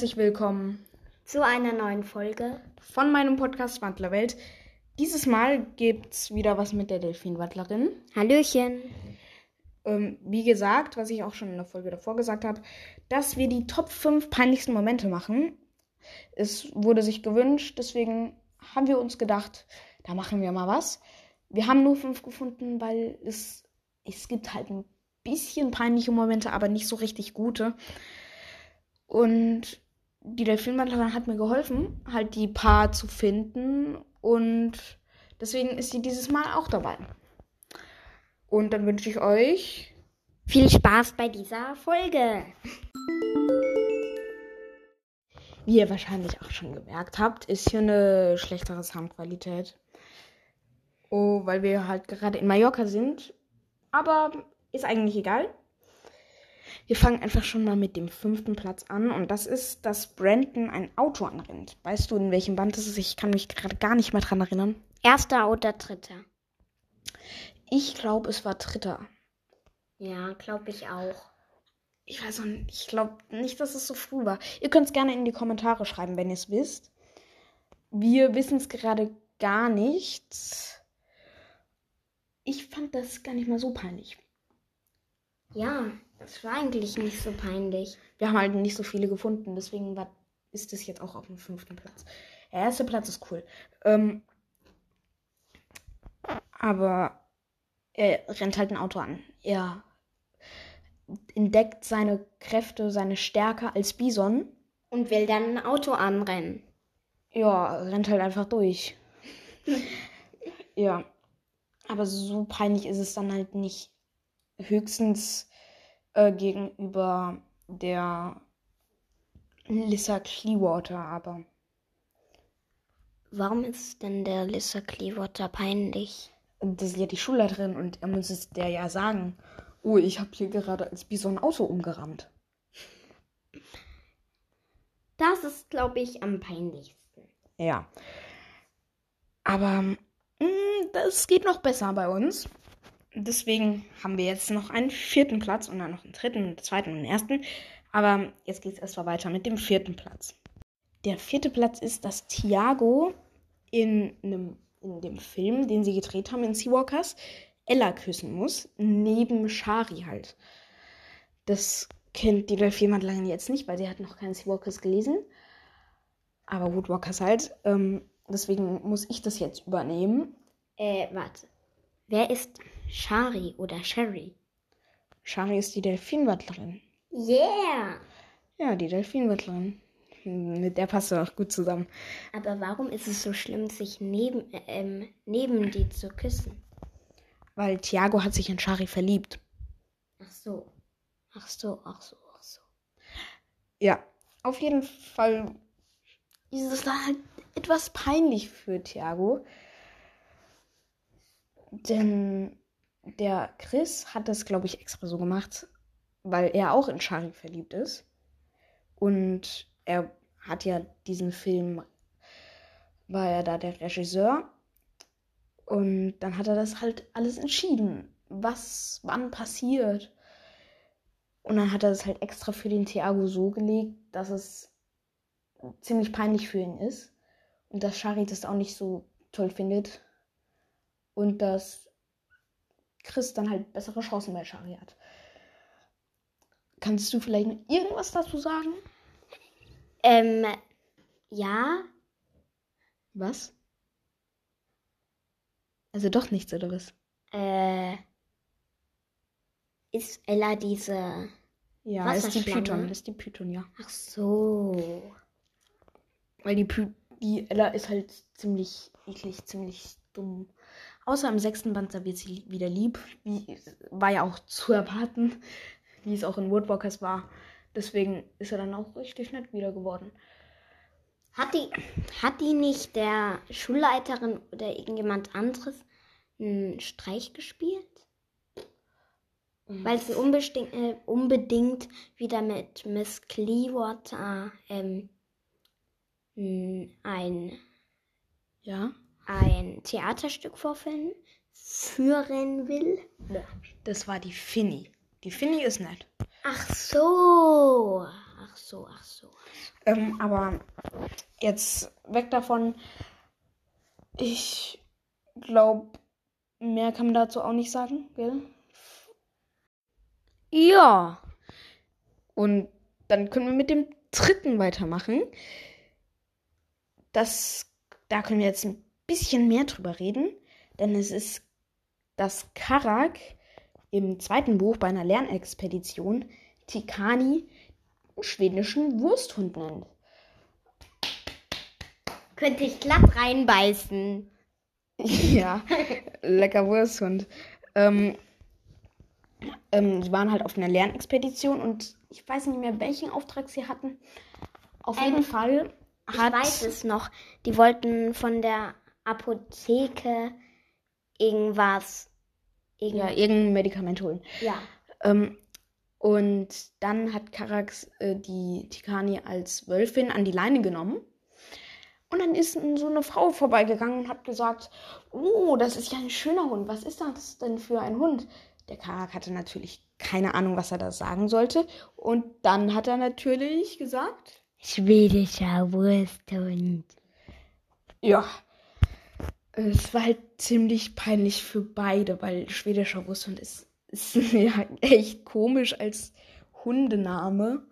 herzlich willkommen zu einer neuen Folge von meinem Podcast Wandlerwelt. Dieses Mal gibt's wieder was mit der Delfinwandlerin. Hallöchen. Ähm, wie gesagt, was ich auch schon in der Folge davor gesagt habe, dass wir die Top 5 peinlichsten Momente machen. Es wurde sich gewünscht, deswegen haben wir uns gedacht, da machen wir mal was. Wir haben nur fünf gefunden, weil es, es gibt halt ein bisschen peinliche Momente, aber nicht so richtig gute. Und die Delfinwandlerin hat mir geholfen, halt die paar zu finden. Und deswegen ist sie dieses Mal auch dabei. Und dann wünsche ich euch viel Spaß bei dieser Folge. Wie ihr wahrscheinlich auch schon gemerkt habt, ist hier eine schlechtere Soundqualität. Oh, weil wir halt gerade in Mallorca sind. Aber ist eigentlich egal. Wir fangen einfach schon mal mit dem fünften Platz an. Und das ist, dass Brandon ein Auto anrennt. Weißt du, in welchem Band das ist? Ich kann mich gerade gar nicht mehr dran erinnern. Erster oder dritter? Ich glaube, es war dritter. Ja, glaube ich auch. Ich weiß auch nicht. Ich glaube nicht, dass es so früh war. Ihr könnt es gerne in die Kommentare schreiben, wenn ihr es wisst. Wir wissen es gerade gar nicht. Ich fand das gar nicht mal so peinlich. Ja, es war eigentlich nicht so peinlich. Wir haben halt nicht so viele gefunden, deswegen war, ist es jetzt auch auf dem fünften Platz. Der erste Platz ist cool. Ähm, aber er rennt halt ein Auto an. Er entdeckt seine Kräfte, seine Stärke als Bison. Und will dann ein Auto anrennen. Ja, rennt halt einfach durch. ja. Aber so peinlich ist es dann halt nicht höchstens äh, gegenüber der Lissa Clearwater, aber. Warum ist denn der Lissa Clearwater peinlich? Das ist ja die Schulleiterin und er muss es der ja sagen. Oh, ich habe hier gerade als Bison Auto umgerammt. Das ist, glaube ich, am peinlichsten. Ja. Aber mh, mm, das geht noch besser bei uns. Deswegen haben wir jetzt noch einen vierten Platz und dann noch einen dritten, einen zweiten und einen ersten. Aber jetzt geht es erstmal weiter mit dem vierten Platz. Der vierte Platz ist, dass Thiago in, einem, in dem Film, den sie gedreht haben in Seawalkers, Ella küssen muss, neben Shari halt. Das kennt die Delfinwandlerin jetzt nicht, weil sie hat noch keinen Seawalkers gelesen. Aber Woodwalkers halt. Ähm, deswegen muss ich das jetzt übernehmen. Äh, warte. Wer ist Shari oder Sherry? Shari ist die Delfinwattlerin. Yeah! Ja, die Delfinwattlerin. Mit der passt du auch gut zusammen. Aber warum ist es so schlimm, sich neben, ähm, neben die zu küssen? Weil Thiago hat sich in Shari verliebt. Ach so. Ach so, ach so, ach so. Ja, auf jeden Fall ist es da halt etwas peinlich für Thiago. Denn der Chris hat das, glaube ich, extra so gemacht, weil er auch in Shari verliebt ist. Und er hat ja diesen Film, war er da der Regisseur. Und dann hat er das halt alles entschieden, was wann passiert. Und dann hat er das halt extra für den Thiago so gelegt, dass es ziemlich peinlich für ihn ist. Und dass Shari das auch nicht so toll findet und dass Chris dann halt bessere Chancen bei Shari hat. Kannst du vielleicht noch irgendwas dazu sagen? Ähm, ja. Was? Also doch nichts, oder was? Äh, ist Ella diese. Ja, ist die Python, ist die Python, ja. Ach so. Weil die, Py die Ella ist halt ziemlich eklig, ziemlich dumm. Außer im sechsten Band, da wird sie wieder lieb. Wie, war ja auch zu erwarten, wie es auch in Woodwalkers war. Deswegen ist er dann auch richtig nett wieder geworden. Hat die, hat die nicht der Schulleiterin oder irgendjemand anderes einen Streich gespielt? Weil sie unbedingt, äh, unbedingt wieder mit Miss Clearwater ähm, ein ja ein Theaterstück vorführen führen will. Das war die Finny. Die Finny ist nett. Ach so. ach so, ach so. Ähm, aber jetzt weg davon. Ich glaube, mehr kann man dazu auch nicht sagen, gell? Ja. Und dann können wir mit dem dritten weitermachen. Das, da können wir jetzt ein bisschen mehr drüber reden, denn es ist, dass Karak im zweiten Buch bei einer Lernexpedition Tikani einen schwedischen Wursthund nennt. Könnte ich glatt reinbeißen. ja, lecker Wursthund. Ähm, ähm, die waren halt auf einer Lernexpedition und ich weiß nicht mehr, welchen Auftrag sie hatten. Auf Ähm, jeden Fall Ich hat. weiß es noch. Die wollten von der Apotheke irgendwas. Irgend Ja, irgendein Medikament holen. ja. Ähm, und dann hat Karax äh, die Tikani als Wölfin an die Leine genommen. Und dann ist so eine Frau vorbeigegangen und hat gesagt, oh, das ist ja ein schöner Hund. Was ist das denn für ein Hund? Der Karak hatte natürlich keine Ahnung, was er da sagen sollte. Und dann hat er natürlich gesagt, Schwedischer Wursthund. ja, es war halt ziemlich peinlich für beide, weil schwedischer Wursthund ist, ist ja echt komisch als Hundename.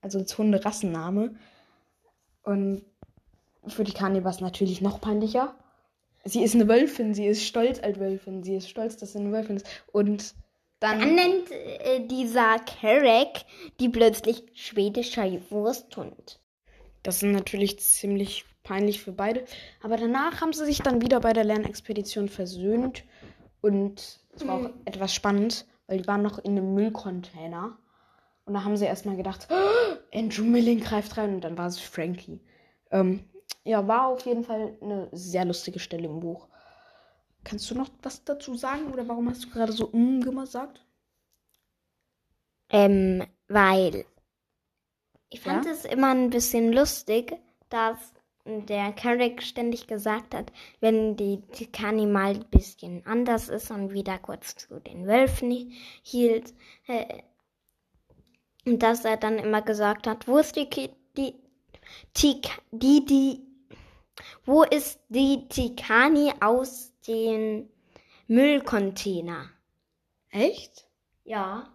Also als Hunderassenname. Und für die Kani war es natürlich noch peinlicher. Sie ist eine Wölfin, sie ist stolz als Wölfin, sie ist stolz, dass sie eine Wölfin ist. Und dann. Dann nennt äh, dieser Karek die plötzlich schwedischer Wursthund. Das ist natürlich ziemlich peinlich für beide. Aber danach haben sie sich dann wieder bei der Lernexpedition versöhnt. Und es war auch etwas spannend, weil die waren noch in einem Müllcontainer. Und da haben sie erstmal gedacht, "Oh, Andrew Milling greift rein. Und dann war es Frankie. Ähm, ja, war auf jeden Fall eine sehr lustige Stelle im Buch. Kannst du noch was dazu sagen? Oder warum hast du gerade so mm gesagt? Ähm, weil ich fand Ja? es immer ein bisschen lustig, dass der Carrick ständig gesagt hat, wenn die Tikani mal ein bisschen anders ist und wieder kurz zu den Wölfen hielt, äh, und dass er dann immer gesagt hat, wo ist die, Ki- die, Tik, die, die, wo ist die Tikani aus dem Müllcontainer? Echt? Ja.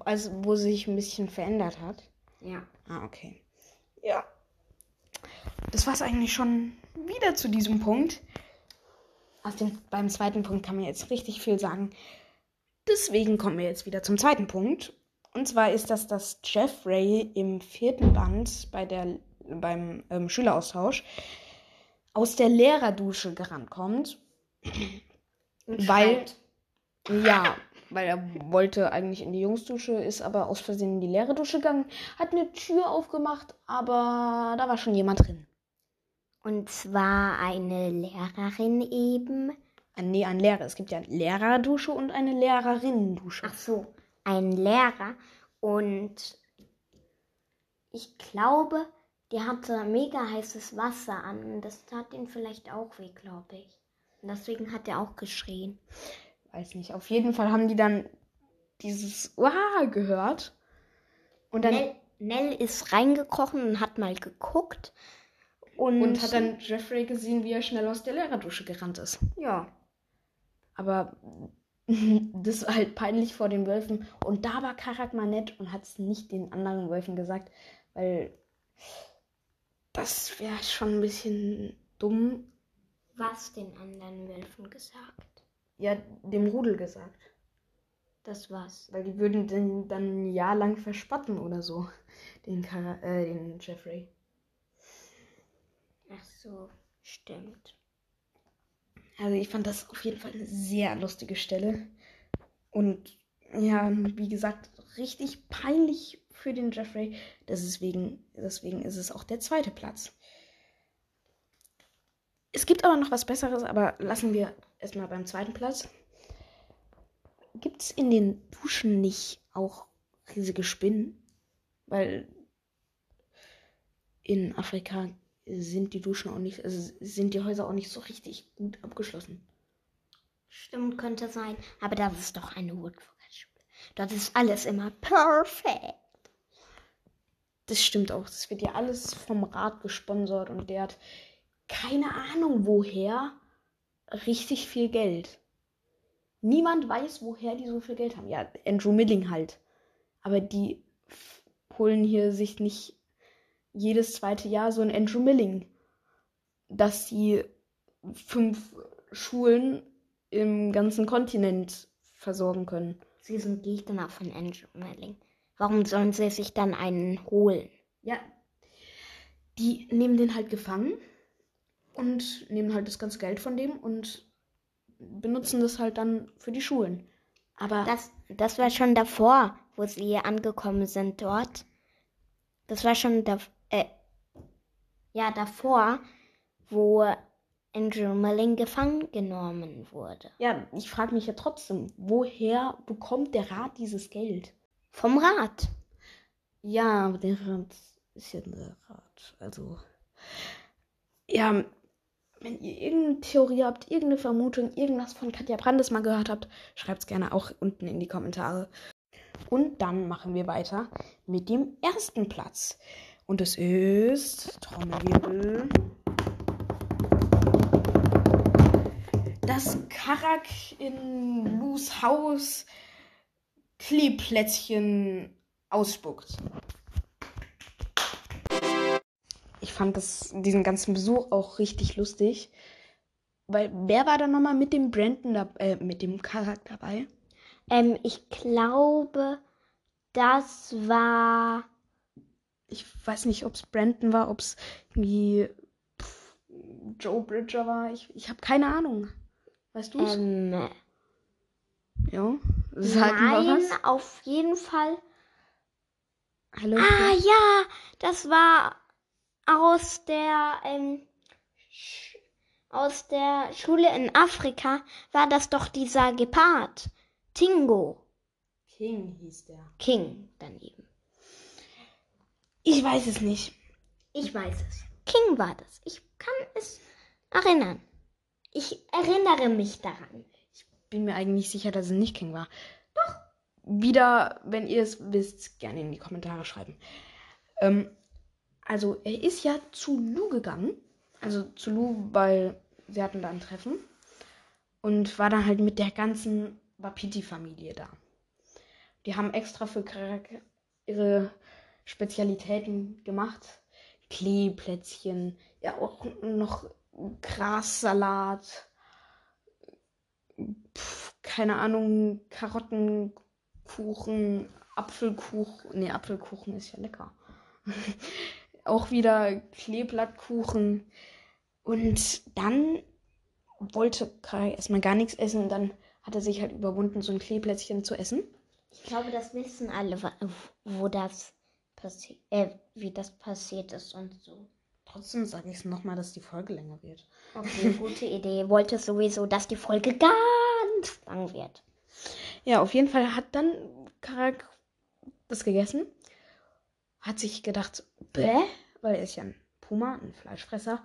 Also, wo sie sich ein bisschen verändert hat. Ja. Ah, okay. Ja. Das war es eigentlich schon wieder zu diesem Punkt. Aus dem, beim zweiten Punkt kann man jetzt richtig viel sagen. Deswegen kommen wir jetzt wieder zum zweiten Punkt. Und zwar ist das, dass Jeffrey im vierten Band bei der, beim ähm, Schüleraustausch aus der Lehrerdusche gerannt kommt. Und Weil- schreit. Ja, weil er wollte eigentlich in die Jungsdusche, ist aber aus Versehen in die Lehrerdusche gegangen, hat eine Tür aufgemacht, aber da war schon jemand drin. Und zwar eine Lehrerin eben. Äh, Nee, ein Lehrer. Es gibt ja eine Lehrerdusche und eine Lehrerinnendusche. Ach so, ein Lehrer. Und ich glaube, die hatte mega heißes Wasser an. Und das tat ihn vielleicht auch weh, glaube ich. Und deswegen hat er auch geschrien. Weiß nicht. Auf jeden Fall haben die dann dieses Uah gehört. Und dann Nell, Nell ist reingekrochen und hat mal geguckt. Und, und hat dann Jeffrey gesehen, wie er schnell aus der Lehrerdusche gerannt ist. ja. Aber das war halt peinlich vor den Wölfen. Und da war Karak mal nett und hat es nicht den anderen Wölfen gesagt, weil das wäre schon ein bisschen dumm. Was den anderen Wölfen gesagt? Ja, dem Rudel gesagt. Das war's. Weil die würden den dann ein Jahr lang verspotten oder so. Den, Kara äh, den Jeffrey. Ach so, stimmt. Also ich fand das auf jeden Fall eine sehr lustige Stelle. Und ja, wie gesagt, richtig peinlich für den Jeffrey. Deswegen, deswegen ist es auch der zweite Platz. Es gibt aber noch was Besseres, aber lassen wir erstmal beim zweiten Platz. Gibt es in den Duschen nicht auch riesige Spinnen? Weil in Afrika sind die Duschen auch nicht, also sind die Häuser auch nicht so richtig gut abgeschlossen. Stimmt, könnte sein. Aber das ist doch eine Woodwalker Schule. Dort ist alles immer perfekt. das stimmt auch. Das wird ja alles vom Rat gesponsert und der hat keine Ahnung woher richtig viel Geld. Niemand weiß, woher die so viel Geld haben. Ja, Andrew Milling halt. Aber die holen hier sich nicht jedes zweite Jahr so ein Andrew Milling, dass sie fünf Schulen im ganzen Kontinent versorgen können. Sie sind Gegner von Andrew Milling. Warum sollen sie sich dann einen holen? Ja, die nehmen den halt gefangen und nehmen halt das ganze Geld von dem und benutzen das halt dann für die Schulen. Aber das, das war schon davor, wo sie angekommen sind dort. Das war schon da, äh, ja davor, wo Andrew Milling gefangen genommen wurde. Ja, ich frage mich ja trotzdem, woher bekommt der Rat dieses Geld? Vom Rat. Ja, aber der Rat ist ja der Rat. Also, ja, wenn ihr irgendeine Theorie habt, irgendeine Vermutung, irgendwas von Katja Brandes mal gehört habt, schreibt es gerne auch unten in die Kommentare. Und dann machen wir weiter mit dem ersten Platz. Und es ist Trommelwirbel. Das Karak in Lus Haus Kleeplätzchen ausspuckt. Ich fand das, diesen ganzen Besuch auch richtig lustig. Weil wer war da nochmal mit dem Brandon da, äh, mit dem Charakter dabei? Ähm, ich glaube, das war. Ich weiß nicht, ob es Brandon war, ob es irgendwie pff, Joe Bridger war. Ich, ich habe keine Ahnung. Weißt du es? Ähm, ja. Sag mal nein, was. auf jeden Fall. Hallo. Ah ja, das war aus der ähm, aus der Schule in Afrika war das doch dieser Gepard. Tingo. King hieß der. King daneben. Ich weiß es nicht. Ich weiß es. King war das. Ich kann es erinnern. Ich erinnere mich daran. Bin mir eigentlich sicher, dass es nicht King war. Doch. Wieder, wenn ihr es wisst, gerne in die Kommentare schreiben. Ähm, also, er ist ja zu Lou gegangen. Also zu Lou, weil sie hatten da ein Treffen. Und war dann halt mit der ganzen Wapiti-Familie da. Die haben extra für Karak ihre Spezialitäten gemacht. Kleeplätzchen, ja auch noch Grassalat, pf, keine Ahnung, Karottenkuchen, Apfelkuchen. Nee, Apfelkuchen ist ja lecker. auch wieder Kleeblattkuchen. Und dann wollte Kai erstmal gar nichts essen und dann hat er sich halt überwunden, so ein Kleeplätzchen zu essen. Ich glaube, das wissen alle, wo das passiert, äh, wie das passiert ist und so. Trotzdem sage ich es nochmal, dass die Folge länger wird. Okay, gute Idee. Wollte sowieso, dass die Folge ganz lang wird. Ja, auf jeden Fall hat dann Karak das gegessen. Hat sich gedacht, bäh, weil er ist ja ein Puma, ein Fleischfresser.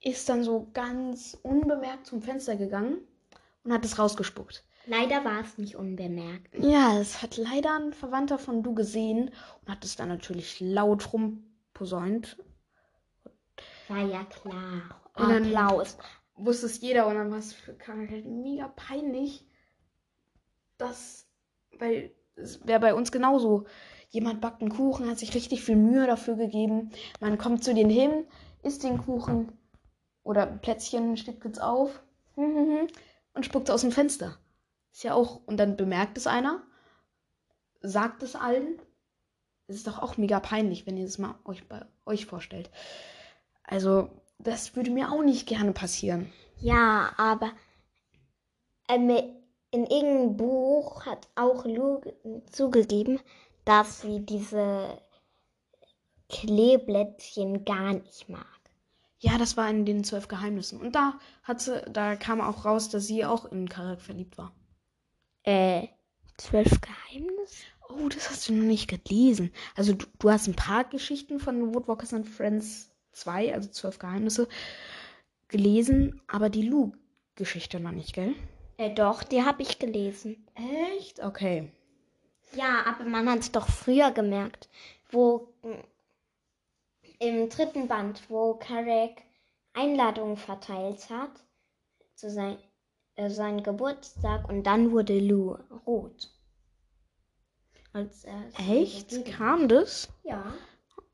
Ist dann so ganz unbemerkt zum Fenster gegangen und hat es rausgespuckt. Leider war es nicht unbemerkt. Ja, es hat leider ein Verwandter von du gesehen und hat es dann natürlich laut rumposaunt. War ja klar. Und dann- Applaus. Wusste es jeder und dann war es für Karak halt mega peinlich, dass, weil es wäre bei uns genauso. Jemand backt einen Kuchen, hat sich richtig viel Mühe dafür gegeben. Man kommt zu denen hin, isst den Kuchen oder Plätzchen, Stückwitz auf und spuckt aus dem Fenster. Ist ja auch, und dann bemerkt es einer, sagt es allen. Es ist doch auch mega peinlich, wenn ihr das mal euch bei euch vorstellt. Also, das würde mir auch nicht gerne passieren. Ja, aber ähm, in irgendeinem Buch hat auch Lou ge- zugegeben, dass sie diese Kleeblättchen gar nicht mag. Ja, das war in den zwölf Geheimnissen. Und da hat sie, da kam auch raus, dass sie auch in Karak verliebt war. Äh, zwölf Geheimnisse? Oh, das hast du noch nicht gelesen. Also du, du hast ein paar Geschichten von Woodwalkers and Friends 2, also zwölf Geheimnisse, gelesen, aber die Lou-Geschichte noch nicht, gell? Äh, doch, die habe ich gelesen. Echt? Okay. Ja, aber man hat es doch früher gemerkt, wo im dritten Band, wo Karek Einladungen verteilt hat zu sein, äh, seinem Geburtstag und dann wurde Lou rot. Als er Echt? Kam das? Ja.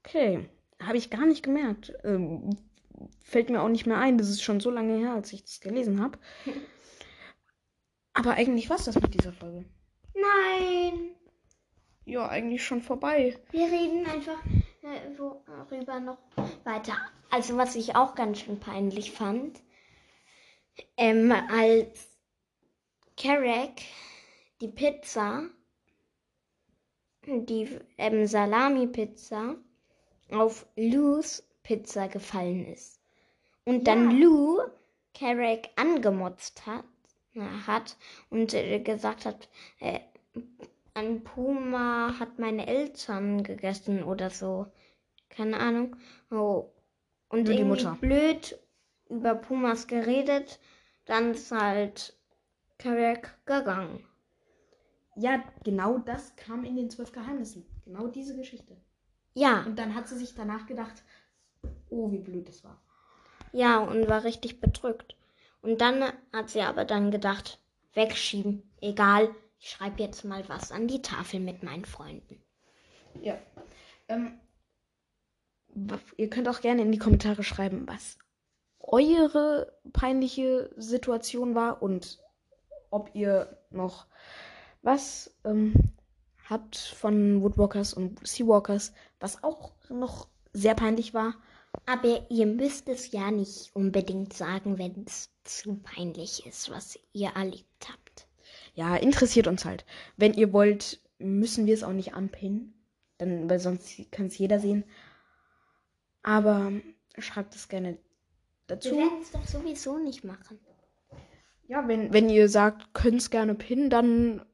Okay. Habe ich gar nicht gemerkt. Ähm, fällt mir auch nicht mehr ein. Das ist schon so lange her, als ich das gelesen habe. Aber eigentlich war es das mit dieser Folge. Nein. Ja, eigentlich schon vorbei. Wir reden einfach äh, worüber noch weiter. Also was ich auch ganz schön peinlich fand, ähm, als Carrack die Pizza, die ähm, Salami-Pizza auf Lou's Pizza gefallen ist. Und dann ja. Lou Carrack angemotzt hat, hat und äh, gesagt hat, äh, ein Puma hat meine Eltern gegessen oder so. Keine Ahnung. Oh. Und Nur die Mutter. blöd über Pumas geredet, dann ist halt Carrack gegangen. Ja, genau das kam in den zwölf Geheimnissen. Genau diese Geschichte. Ja. Und dann hat sie sich danach gedacht, oh, wie blöd das war. Ja, und war richtig bedrückt. Und dann hat sie aber dann gedacht, wegschieben. Egal, ich schreibe jetzt mal was an die Tafel mit meinen Freunden. Ja. Ähm, ihr könnt auch gerne in die Kommentare schreiben, was eure peinliche Situation war und ob ihr noch was ähm, habt von Woodwalkers und Seawalkers, was auch noch sehr peinlich war. Aber ihr müsst es ja nicht unbedingt sagen, wenn es zu peinlich ist, was ihr erlebt habt. Ja, interessiert uns halt. Wenn ihr wollt, müssen wir es auch nicht anpinnen. Dann, weil sonst kann es jeder sehen. Aber schreibt es gerne dazu. Wir werden es doch sowieso nicht machen. Ja, wenn, wenn ihr sagt, könnt es gerne pinnen, dann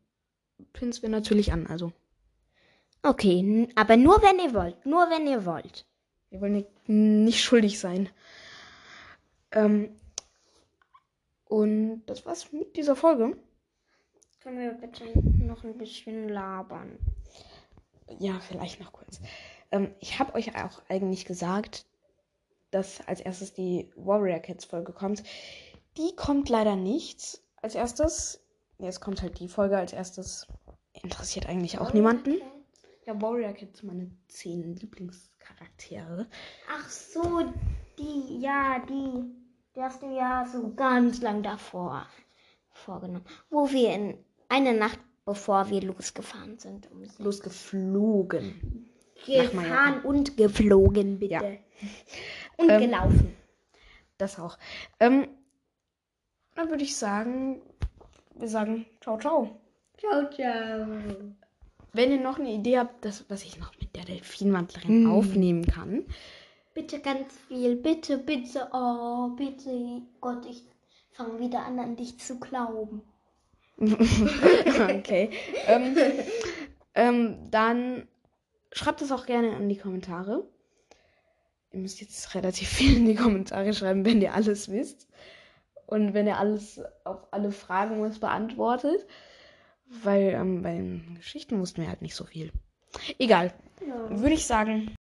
pinnen wir natürlich an. Also. Okay, aber nur wenn ihr wollt. Nur wenn ihr wollt. Wir wollen nicht, nicht schuldig sein. Ähm, und das war's mit dieser Folge. Können wir bitte noch ein bisschen labern? Ja, vielleicht noch kurz. Ähm, ich habe euch auch eigentlich gesagt, dass als erstes die Warrior Cats Folge kommt. Die kommt leider nicht als erstes. Jetzt kommt halt die Folge als erstes. Interessiert eigentlich auch Warrior niemanden. Cats? Ja, Warrior Cats meine zehn Lieblings Charaktere. Ach so, die, ja, die, die hast du ja so ganz lang davor vorgenommen. Wo wir in eine Nacht bevor wir losgefahren sind. Um Losgeflogen. Gefahren und geflogen, bitte. Ja. Und ähm, gelaufen. Das auch. Ähm, dann würde ich sagen, wir sagen ciao, ciao. Ciao, ciao. Wenn ihr noch eine Idee habt, das, was ich noch mit der Delfinwandlerin hm. aufnehmen kann. Bitte ganz viel. Bitte, bitte. Oh, bitte. Gott, ich fange wieder an, an dich zu glauben. okay. ähm, ähm, dann schreibt es auch gerne in die Kommentare. Ihr müsst jetzt relativ viel in die Kommentare schreiben, wenn ihr alles wisst. Und wenn ihr alles auf alle Fragen was beantwortet. Weil ähm, bei den Geschichten wussten wir halt nicht so viel. Egal. Ja. Würde ich sagen,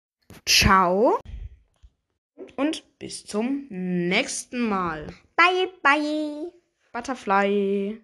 ciao. Und bis zum nächsten Mal. Bye, bye. Butterfly.